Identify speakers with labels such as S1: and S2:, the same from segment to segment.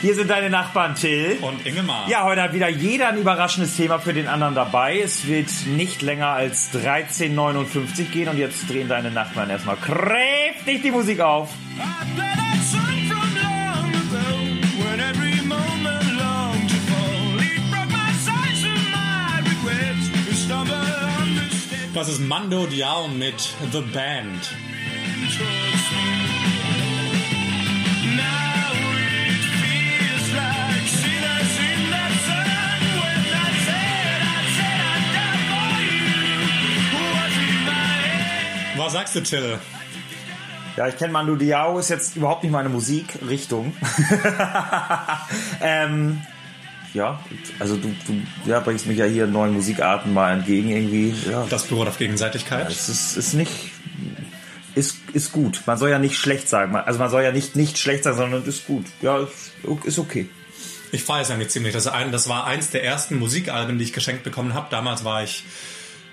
S1: Hier sind deine Nachbarn Till.
S2: Und Ingemar.
S1: Ja, heute hat wieder jeder ein überraschendes Thema für den anderen dabei. Es wird nicht länger als 13,59 gehen und jetzt drehen deine Nachbarn erstmal kräftig die Musik auf.
S2: Das ist Mando Diao mit The Band. Was sagst du, Till?
S1: Ja, ich kenne Mando Diao, ist jetzt überhaupt nicht meine Musikrichtung. ähm, ja, also du, du ja, bringst mich ja hier neuen Musikarten mal entgegen irgendwie. Ja.
S2: Das beruht auf Gegenseitigkeit.
S1: Es ist, ist nicht, ist, ist gut. Man soll ja nicht schlecht sagen. Also man soll ja nicht nicht schlecht sagen, sondern ist gut. Ja, ist okay.
S2: Ich feiere es eigentlich ziemlich. Das, ein, das war eins der ersten Musikalben, die ich geschenkt bekommen habe. Damals war ich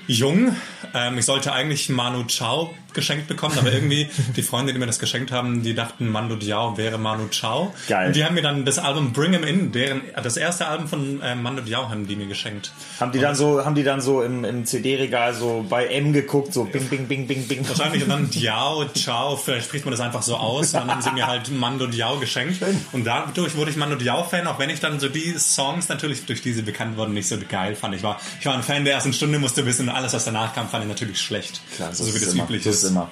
S2: jung. Ähm, ich sollte eigentlich Manu Chao geschenkt bekommen, aber irgendwie die Freunde, die mir das geschenkt haben, die dachten, Mando Diao wäre Manu Chao.
S1: Geil.
S2: Und die haben mir dann das Album Bring 'Em In, deren, das erste Album von äh, Mando Diao haben die mir geschenkt.
S1: Haben die dann so, haben die dann so im, im CD-Regal so bei M geguckt, so bing, bing, bing, bing, bing.
S2: Wahrscheinlich und dann Diao, Ciao, vielleicht spricht man das einfach so aus. Und dann haben sie mir halt Mando Diao geschenkt. Und dadurch wurde ich Mando Diao-Fan, auch wenn ich dann so die Songs natürlich durch diese bekannt wurden nicht so geil fand. Ich war, ich war ein Fan der ersten Stunde, musste wissen, alles, was danach kam, fand ich natürlich schlecht.
S1: Klar, so,
S2: so wie das
S1: immer,
S2: üblich ist.
S1: immer.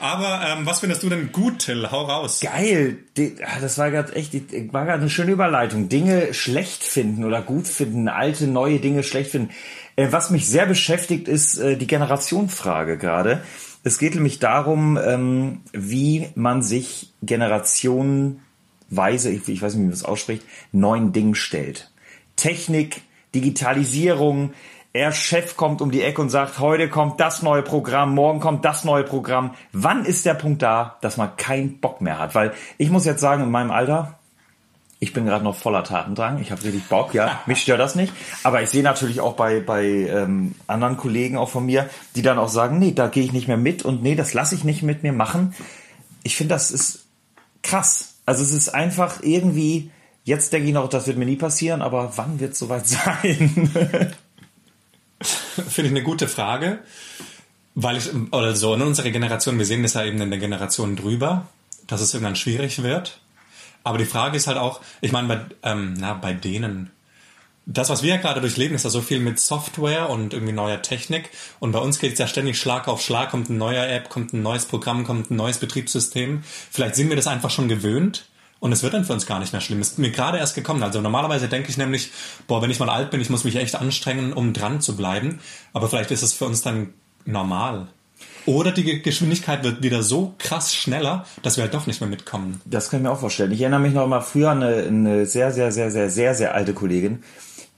S2: Aber ähm, was findest du denn gut, Till? Hau raus.
S1: Geil, Die- ah, das war gerade echt, die- war gerade eine schöne Überleitung. Dinge schlecht finden oder gut finden, alte, neue Dinge schlecht finden. Äh, Was mich sehr beschäftigt, ist äh, die Generationenfrage gerade. Es geht nämlich darum, ähm, wie man sich generationenweise, ich, ich weiß nicht, wie man das ausspricht, neuen Dingen stellt. Technik, Digitalisierung, er Chef kommt um die Ecke und sagt, heute kommt das neue Programm, morgen kommt das neue Programm. Wann ist der Punkt da, dass man keinen Bock mehr hat? Weil ich muss jetzt sagen, in meinem Alter, ich bin gerade noch voller Tatendrang, ich habe richtig Bock, ja, mich stört das nicht. Aber ich sehe natürlich auch bei, bei ähm, anderen Kollegen auch von mir, die dann auch sagen, nee, da gehe ich nicht mehr mit und nee, das lasse ich nicht mit mir machen. Ich finde, das ist krass. Also es ist einfach irgendwie, jetzt denke ich noch, das wird mir nie passieren, aber wann wird es soweit sein?
S2: Finde ich eine gute Frage. Weil ich, oder so, in unserer Generation, wir sehen das ja eben in der Generation drüber, dass es irgendwann schwierig wird. Aber die Frage ist halt auch, ich meine, bei, ähm, na, bei denen, das, was wir ja gerade durchleben, ist ja so viel mit Software und irgendwie neuer Technik. Und bei uns geht es ja ständig Schlag auf Schlag, kommt ein neuer App, kommt ein neues Programm, kommt ein neues Betriebssystem. Vielleicht sind wir das einfach schon gewöhnt. Und es wird dann für uns gar nicht mehr schlimm. Ist mir gerade erst gekommen. Also normalerweise denke ich nämlich, boah, wenn ich mal alt bin, ich muss mich echt anstrengen, um dran zu bleiben. Aber vielleicht ist es für uns dann normal. Oder die Geschwindigkeit wird wieder so krass schneller, dass wir halt doch nicht mehr mitkommen.
S1: Das kann ich mir auch vorstellen. Ich erinnere mich noch mal früher an eine, eine sehr, sehr, sehr, sehr, sehr, sehr alte Kollegin,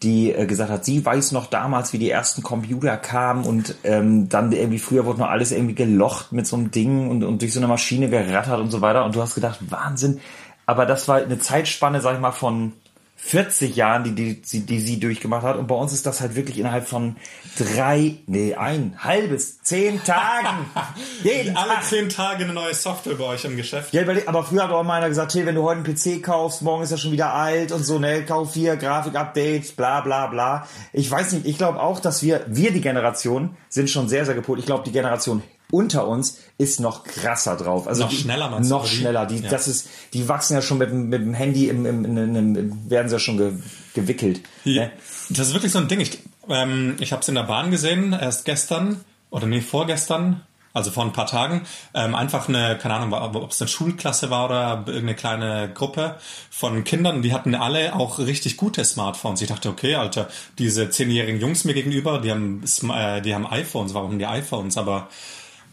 S1: die äh, gesagt hat, sie weiß noch damals, wie die ersten Computer kamen und ähm, dann irgendwie früher wurde noch alles irgendwie gelocht mit so einem Ding und, und durch so eine Maschine gerattert und so weiter. Und du hast gedacht, Wahnsinn. Aber das war eine Zeitspanne, sag ich mal, von 40 Jahren, die, die, die, die sie durchgemacht hat. Und bei uns ist das halt wirklich innerhalb von drei, nee, ein halbes, zehn Tagen. Jeden
S2: Alle
S1: Tag.
S2: zehn Tage eine neue Software bei euch im Geschäft.
S1: Ja, aber früher hat auch mal einer gesagt, hey, wenn du heute einen PC kaufst, morgen ist er schon wieder alt und so, ne, kauf hier, Grafik-Updates, bla bla bla. Ich weiß nicht, ich glaube auch, dass wir, wir die Generation, sind schon sehr, sehr gepolt. Ich glaube, die Generation unter uns ist noch krasser drauf. Also
S2: Noch
S1: die,
S2: schneller, meinst
S1: Noch schneller. Die,
S2: Ja.
S1: das ist, die wachsen ja schon mit, dem- mit dem Handy, im, im, im, werden sie ja schon ge, gewickelt. Ne?
S2: Das ist wirklich so ein Ding. Ich, ähm, ich habe es in der Bahn gesehen, erst gestern oder nee, vorgestern, also vor ein paar Tagen. Ähm, einfach eine, keine Ahnung, ob es eine Schulklasse war oder irgendeine kleine Gruppe von Kindern, die hatten alle auch richtig gute Smartphones. Ich dachte, okay, Alter, diese zehnjährigen Jungs mir gegenüber, die haben, äh, die haben iPhones. Warum die iPhones? Aber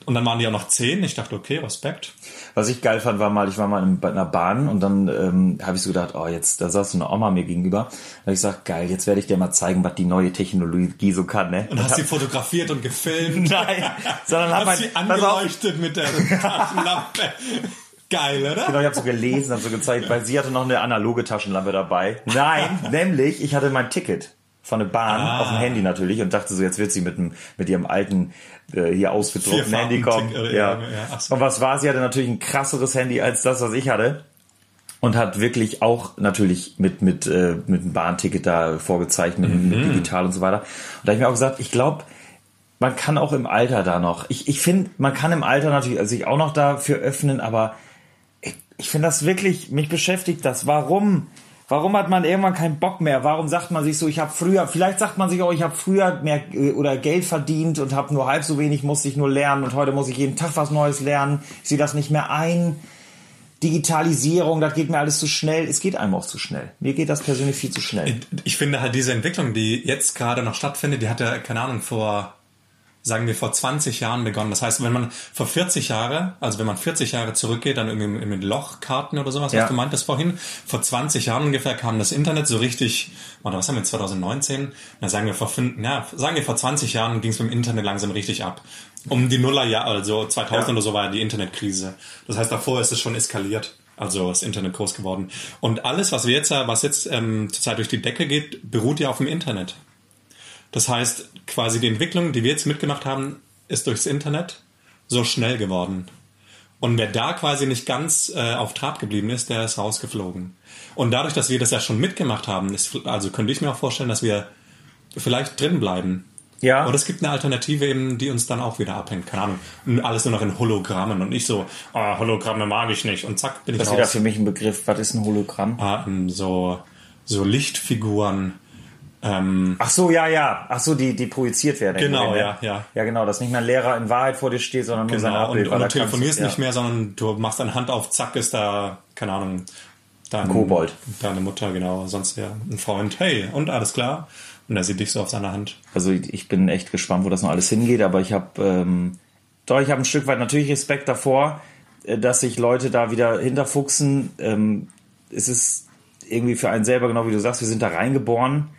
S2: und dann waren die auch noch zehn. Ich dachte, okay, Respekt.
S1: Was ich geil fand, war mal, ich war mal in einer Bahn und dann ähm, habe ich so gedacht, oh, jetzt, da saß so eine Oma mir gegenüber. Da hab ich gesagt, geil, jetzt werde ich dir mal zeigen, was die neue Technologie so kann, ne?
S2: Und hast sie fotografiert und gefilmt.
S1: Nein, sondern hab
S2: hast
S1: mein-
S2: sie angeleuchtet mit der Taschenlampe. Geil, oder?
S1: Genau, ich habe so gelesen, habe so gezeigt, weil sie hatte noch eine analoge Taschenlampe dabei. Nein, nämlich, ich hatte mein Ticket von der Bahn
S2: Ah.
S1: auf dem Handy natürlich und dachte so, jetzt wird sie mit, dem, mit ihrem alten, äh, hier ausgedruckten Handy kommen.
S2: Äh,
S1: Ja.
S2: ja, so.
S1: Und was war? Sie hatte natürlich ein krasseres Handy als das, was ich hatte. und hat wirklich auch natürlich mit mit äh, mit einem Bahnticket da vorgezeichnet, mit, mit digital und so weiter. Und da habe ich mir auch gesagt, ich glaube, man kann auch im Alter da noch. Ich, ich finde, man kann im Alter natürlich sich auch noch dafür öffnen, aber ich, ich finde das wirklich, mich beschäftigt das. Warum? Warum hat man irgendwann keinen Bock mehr? Warum sagt man sich so, ich habe früher, vielleicht sagt man sich auch, ich habe früher mehr äh, oder Geld verdient und habe nur halb so wenig, musste ich nur lernen und heute muss ich jeden Tag was Neues lernen. Ich sehe das nicht mehr ein. Digitalisierung, das geht mir alles zu schnell. Es geht einem auch zu schnell. Mir geht das persönlich viel zu schnell.
S2: Ich finde halt diese Entwicklung, die jetzt gerade noch stattfindet, die hat ja, keine Ahnung, vor, sagen wir, vor 20 Jahren begonnen. Das heißt, wenn man vor 40 Jahre, also wenn man 40 Jahre zurückgeht, dann irgendwie mit Lochkarten oder sowas,
S1: Ja.
S2: was du meintest vorhin, vor 20 Jahren ungefähr kam das Internet so richtig, oder was haben wir, 2019? Na, sagen wir vor fünf, ja, sagen wir vor 20 Jahren ging es mit dem Internet langsam richtig ab. Um die Nullerjahre, also 2000
S1: Ja.
S2: oder so war die Internetkrise. Das heißt, davor ist es schon eskaliert. Also das Internet groß geworden. Und alles, was wir jetzt, was jetzt ähm, zurzeit durch die Decke geht, beruht ja auf dem Internet. Das heißt, quasi die Entwicklung, die wir jetzt mitgemacht haben, ist durchs Internet so schnell geworden. Und wer da quasi nicht ganz äh, auf Trab geblieben ist, der ist rausgeflogen. Und dadurch, dass wir das ja schon mitgemacht haben, ist, also könnte ich mir auch vorstellen, dass wir vielleicht drin bleiben.
S1: Ja.
S2: Oder es gibt eine Alternative eben, die uns dann auch wieder abhängt. Keine Ahnung. Und Alles nur noch in Hologrammen und nicht so, ah, Hologramme mag ich nicht. Und zack, bin ich
S1: Das ist wieder
S2: raus.
S1: für mich ein Begriff. Was ist ein Hologramm?
S2: Ah, ähm, so, so Lichtfiguren. Ähm,
S1: Ach so, ja, ja. Ach so, die, die projiziert werden.
S2: Genau, ja, ja.
S1: Ja, genau, dass nicht mehr ein Lehrer in Wahrheit vor dir steht, sondern nur sein
S2: genau, und,
S1: Abbild.
S2: und
S1: weil
S2: du telefonierst
S1: ja.
S2: nicht mehr, sondern du machst deine Hand auf, zack, ist da, keine Ahnung, dein,
S1: Kobold.
S2: Deine Mutter, genau, sonst ja ein Freund. Hey, und alles klar? Und er sieht dich so auf seiner Hand.
S1: Also ich bin echt gespannt, wo das noch alles hingeht, aber ich habe ähm, doch, ich habe ein Stück weit natürlich Respekt davor, äh, dass sich Leute da wieder hinterfuchsen. Ähm, es ist irgendwie für einen selber, genau wie du sagst, wir sind da reingeboren,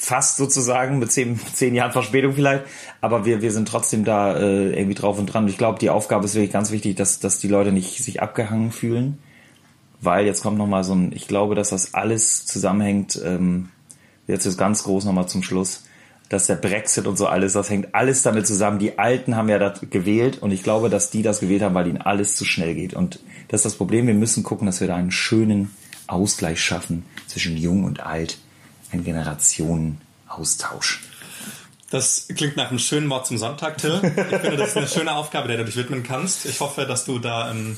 S1: fast sozusagen, mit zehn, zehn Jahren Verspätung vielleicht, aber wir, wir sind trotzdem da äh, irgendwie drauf und dran. Ich glaube, die Aufgabe ist wirklich ganz wichtig, dass, dass die Leute nicht sich abgehangen fühlen, weil jetzt kommt nochmal so ein, ich glaube, dass das alles zusammenhängt, ähm, jetzt ist ganz groß nochmal zum Schluss, dass der Brexit und so alles, das hängt alles damit zusammen. Die Alten haben ja das gewählt und ich glaube, dass die das gewählt haben, weil ihnen alles zu schnell geht. Und das ist das Problem. Wir müssen gucken, dass wir da einen schönen Ausgleich schaffen zwischen Jung und Alt. Ein Generationenaustausch.
S2: Das klingt nach einem schönen Wort zum Sonntag, Till. Ich finde, das ist eine schöne Aufgabe, der du dich widmen kannst. Ich hoffe, dass du da ähm,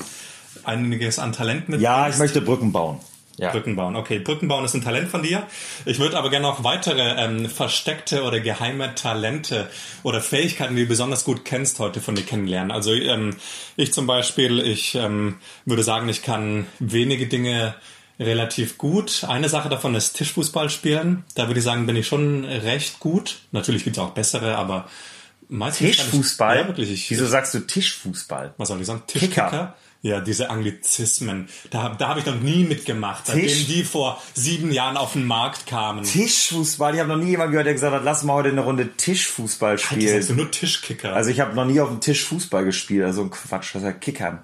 S2: einiges an Talent mit
S1: Ja, ich möchte Brücken bauen. Ja.
S2: Brücken bauen. Okay, Brücken bauen ist ein Talent von dir. Ich würde aber gerne noch weitere ähm, versteckte oder geheime Talente oder Fähigkeiten, die du besonders gut kennst, heute von dir kennenlernen. Also ähm, ich zum Beispiel, ich ähm, würde sagen, ich kann wenige Dinge relativ gut. Eine Sache davon ist Tischfußball spielen. Da würde ich sagen, bin ich schon recht gut. Natürlich gibt es auch bessere, aber meistens
S1: Tischfußball?
S2: Ich, ja, wirklich. Ich,
S1: Wieso sagst du Tischfußball?
S2: was soll ich sagen?
S1: Kicker.
S2: Tischkicker? Ja, diese Anglizismen. Da, da habe ich noch nie mitgemacht, seitdem
S1: Tisch-
S2: die vor sieben Jahren auf den Markt kamen.
S1: Tischfußball? Ich habe noch nie jemanden gehört, der gesagt hat, lass mal heute eine Runde Tischfußball
S2: Halt, das
S1: spielen.
S2: heißt nur Tischkicker.
S1: Also ich habe noch nie auf dem Tisch Fußball gespielt, also ein Quatsch, das ist ja Kickern.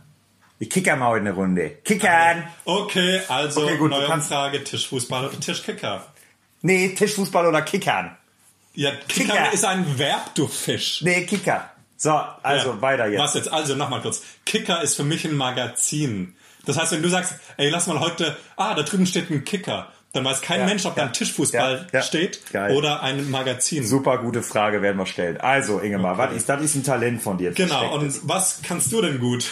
S1: Ich kicker mal heute eine Runde. Kickern!
S2: okay, also
S1: Okay, gut,
S2: neue Umfrage, Tischfußball oder Tischkicker.
S1: Nee, Tischfußball oder Kickern.
S2: Ja, Kicker,
S1: Kicker.
S2: ist ein Verb, du Fisch.
S1: Nee, Kicker. So, also
S2: Ja.
S1: weiter jetzt.
S2: Was jetzt? Also nochmal kurz. Kicker ist für mich ein Magazin. Das heißt, wenn du sagst, ey, lass mal heute, ah, da drüben steht ein Kicker, dann weiß kein
S1: Ja,
S2: Mensch, ob da
S1: ja,
S2: ein Tischfußball
S1: ja,
S2: steht
S1: Geil.
S2: oder ein Magazin.
S1: Super gute Frage werden wir stellen. Also, Ingemar, was ist, das ist ein Talent von dir.
S2: Genau, und was kannst du denn gut?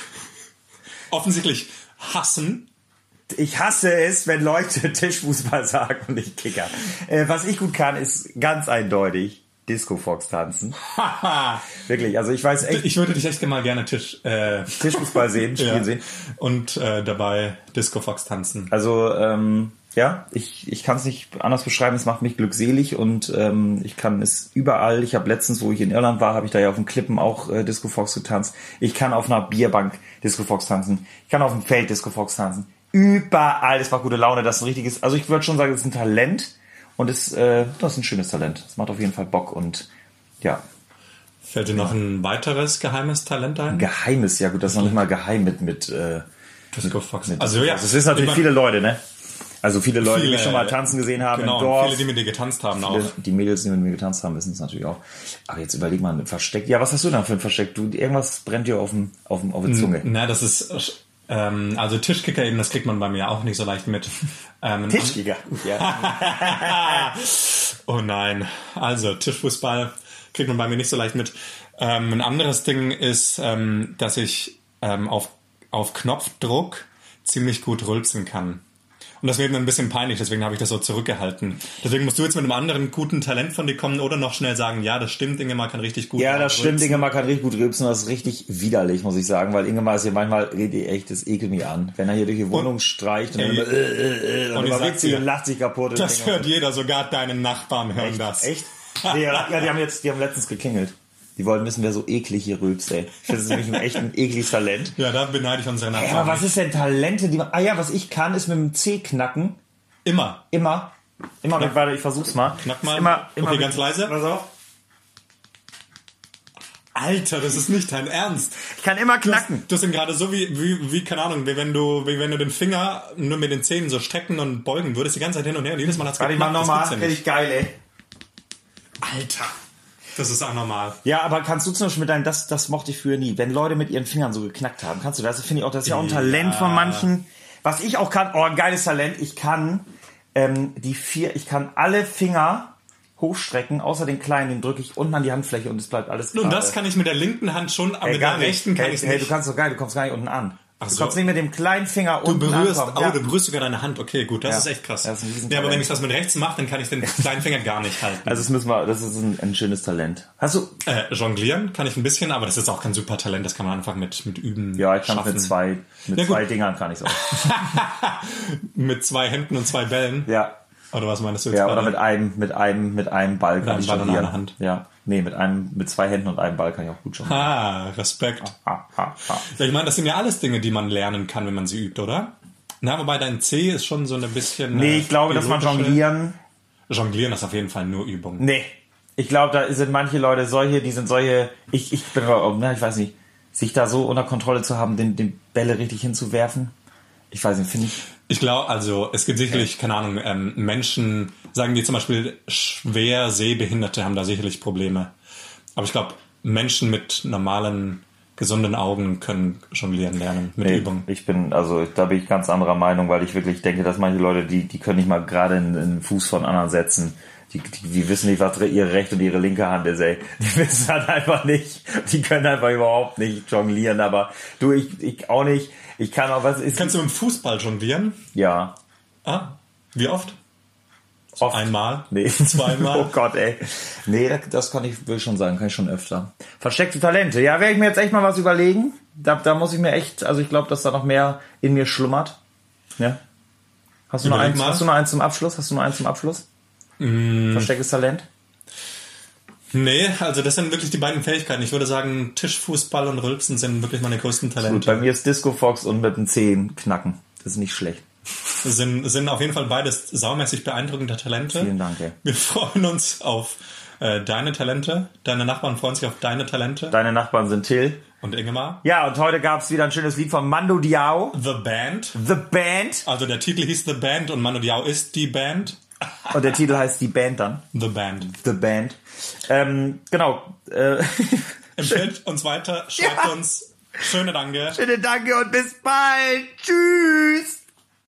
S2: Offensichtlich hassen.
S1: Ich hasse es, wenn Leute Tischfußball sagen und nicht Kicker. Äh, was ich gut kann, ist ganz eindeutig Disco Fox tanzen. Wirklich, also ich weiß echt
S2: ich würde dich echt mal gerne Tisch, äh,
S1: Tischfußball sehen, spielen
S2: ja,
S1: sehen.
S2: und äh, dabei Disco Fox tanzen.
S1: Also ähm, ja, ich, ich kann es nicht anders beschreiben. Es macht mich glückselig und ähm, ich kann es überall. Ich habe letztens, wo ich in Irland war, habe ich da ja auf den Klippen auch äh, Disco Fox getanzt. Ich kann auf einer Bierbank Disco Fox tanzen. Ich kann auf dem Feld Disco Fox tanzen. Überall. Es macht gute Laune. Das ist ein richtiges. Also ich würde schon sagen, es ist ein Talent und es, äh, das ist ein schönes Talent. Es macht auf jeden Fall Bock und ja,
S2: Fällt dir noch ein weiteres geheimes Talent ein?
S1: geheimes. Ja gut, das ist noch nicht mal geheim mit mit. Äh,
S2: Disco Fox.
S1: mit
S2: Also ja,
S1: das wissen natürlich
S2: ich mein,
S1: viele Leute, ne? Also viele Leute, die
S2: Viele,
S1: mich schon mal tanzen gesehen haben
S2: Genau,
S1: im Dorf.
S2: viele, die mit dir getanzt haben auch.
S1: Viele, die Mädels, die mit mir getanzt haben, wissen es natürlich auch. Aber jetzt überleg mal, ein Versteck. Ja, was hast du denn für ein Versteck? Du, irgendwas brennt dir auf, dem, auf, dem, auf der Zunge.
S2: Na, das ist Ähm, also Tischkicker eben, das kriegt man bei mir auch nicht so leicht mit. Ähm,
S1: Tischkicker. Ja.
S2: Oh nein. Also, Tischfußball kriegt man bei mir nicht so leicht mit. Ähm, ein anderes Ding ist, ähm, dass ich ähm, auf, auf Knopfdruck ziemlich gut rülpsen kann. Und das wird mir ein bisschen peinlich, deswegen habe ich das so zurückgehalten. Deswegen musst du jetzt mit einem anderen guten Talent von dir kommen oder noch schnell sagen, ja, das stimmt, Ingemar kann richtig gut
S1: Ja, das stimmt.
S2: rülpsen.
S1: Ingemar kann richtig gut rülpsen. Das ist richtig widerlich, muss ich sagen, weil Ingemar ist hier manchmal echt, das ekelt mich an. Wenn er hier durch die Wohnung streicht und, dann
S2: Ey.
S1: immer, äh, äh, äh,
S2: Und
S1: und
S2: sag's
S1: sich und lacht sich kaputt. und
S2: Das hört jeder, sogar deine Nachbarn hören das.
S1: Echt? Nee, ja, ja, die haben jetzt, die haben letztens geklingelt. Die wollen wissen, wer so eklig hier rülpst, ey. Ich finde, das ist nämlich ein echt ein ekliges Talent.
S2: Ja, da beneide ich unsere Nachbarn.
S1: aber was ist denn Talente, die man, ah ja, was ich kann, ist mit dem C knacken.
S2: Immer.
S1: Immer. Immer mit, warte, ich versuch's mal.
S2: Knack mal.
S1: Immer, immer
S2: Okay, ganz leise.
S1: Pass auf.
S2: Alter, das ist nicht dein Ernst.
S1: Ich kann immer knacken.
S2: Das sind gerade so wie, wie, wie, keine Ahnung, wie wenn du, wie wenn du den Finger nur mit den Zähnen so strecken und beugen würdest, die ganze Zeit hin und her und jedes Mal hat's
S1: Warte, ich mach
S2: geknackt, das
S1: nochmal.
S2: ja
S1: Richtig geil, ey.
S2: Alter. Das ist auch normal.
S1: Ja, aber kannst du zum Beispiel mit deinem, das, das mochte ich früher nie, wenn Leute mit ihren Fingern so geknackt haben, kannst du das, finde ich auch, das ist ja auch ein Talent von manchen. Was ich auch kann, oh, ein geiles Talent, ich kann ähm, die vier, ich kann alle Finger hochstrecken, außer den kleinen, den drücke ich unten an die Handfläche und es bleibt alles gerade.
S2: das kann ich mit der linken Hand schon, aber
S1: Hey,
S2: mit der rechten kann
S1: hey,
S2: ich
S1: hey,
S2: nicht.
S1: du kannst doch geil, du kommst gar nicht unten an.
S2: Ach
S1: du
S2: so.
S1: kommst nicht mit dem kleinen Finger
S2: Du
S1: unten
S2: berührst,
S1: ankommen.
S2: oh,
S1: Ja.
S2: du berührst sogar deine Hand. Okay, gut, das
S1: Ja.
S2: ist echt krass.
S1: Das ist
S2: ja, aber wenn ich das mit rechts mache, dann kann ich den kleinen Finger gar nicht halten.
S1: Also das müssen wir, das ist ein, ein schönes Talent. Hast du?
S2: Äh, jonglieren kann ich ein bisschen, aber das ist auch kein super Talent. Das kann man einfach mit, mit Üben
S1: Ja, ich kann mit zwei, mit
S2: Ja,
S1: zwei Dingern kann ich auch.
S2: Mit zwei Händen und zwei Bällen.
S1: Ja.
S2: Oder was meinst du jetzt
S1: Ja, oder mit einem, mit einem, mit einem Ball kann
S2: einem
S1: ich
S2: Ball
S1: jonglieren.
S2: einer Hand.
S1: Ja. Nee, mit einem, mit zwei Händen und einem Ball kann ich auch gut jonglieren.
S2: Ah, Respekt.
S1: Ha, ha, ha.
S2: Ja, ich meine, das sind ja alles Dinge, die man lernen kann, wenn man sie übt, oder? Na, wobei dein C ist schon so ein bisschen.
S1: Nee,
S2: äh,
S1: ich glaube, dass man jonglieren,
S2: Jonglieren ist auf jeden Fall nur Übung.
S1: nee. Ich glaube, da sind manche Leute solche, die sind solche, ich, ich bin aber, ne, ich weiß nicht, sich da so unter Kontrolle zu haben, den, den Bälle richtig hinzuwerfen. Ich weiß nicht, finde ich,
S2: Ich glaube, also es gibt sicherlich, keine Ahnung, ähm, Menschen, sagen wir zum Beispiel schwer Sehbehinderte haben da sicherlich Probleme. Aber ich glaube, Menschen mit normalen, gesunden Augen können jonglieren lernen mit
S1: Nee,
S2: Übung.
S1: ich bin, also da bin ich ganz anderer Meinung, weil ich wirklich denke, dass manche Leute, die, die können nicht mal gerade in, in den Fuß von anderen setzen. Die, die, die wissen nicht, was ihre rechte und ihre linke Hand ist, ey. Die wissen halt einfach nicht. Die können einfach überhaupt nicht jonglieren, aber du, ich, ich auch nicht. Ich kann auch, was ist,
S2: Kannst du im Fußball jonglieren?
S1: ja.
S2: Ah, wie oft?
S1: Oft.
S2: Einmal?
S1: Nee.
S2: Zweimal?
S1: oh Gott, ey. Nee, das, kann ich, will ich schon sagen, kann ich schon öfter. Versteckte Talente. Ja, werde ich mir jetzt echt mal was überlegen. Da, da muss ich mir echt, also ich glaube, dass da noch mehr in mir schlummert. Ja. Hast du, noch eins,
S2: mal.
S1: hast du noch eins zum Abschluss? Hast du noch eins zum Abschluss?
S2: Mm.
S1: Verstecktes Talent?
S2: Nee, also das sind wirklich die beiden Fähigkeiten. Ich würde sagen, Tischfußball und Rülpsen sind wirklich meine größten
S1: Gut,
S2: Talente.
S1: bei mir ist Disco Fox und mit den Zehen knacken. Das ist nicht schlecht.
S2: Sind, sind auf jeden Fall beides saumäßig beeindruckende Talente.
S1: Vielen Dank, ey.
S2: Wir freuen uns auf äh, deine Talente. Deine Nachbarn freuen sich auf deine Talente.
S1: Deine Nachbarn sind Till.
S2: Und Ingemar.
S1: Ja, und heute gab's wieder ein schönes Lied von Mando Diao.
S2: The Band.
S1: The Band.
S2: Also der Titel hieß The Band und Manu Diao ist die Band.
S1: Und der Titel heißt Die Band dann.
S2: The Band.
S1: The Band. Ähm, genau. Äh,
S2: Empfehlt uns weiter, schreibt
S1: Ja.
S2: uns. Schöne Danke.
S1: Schöne Danke und bis bald. Tschüss.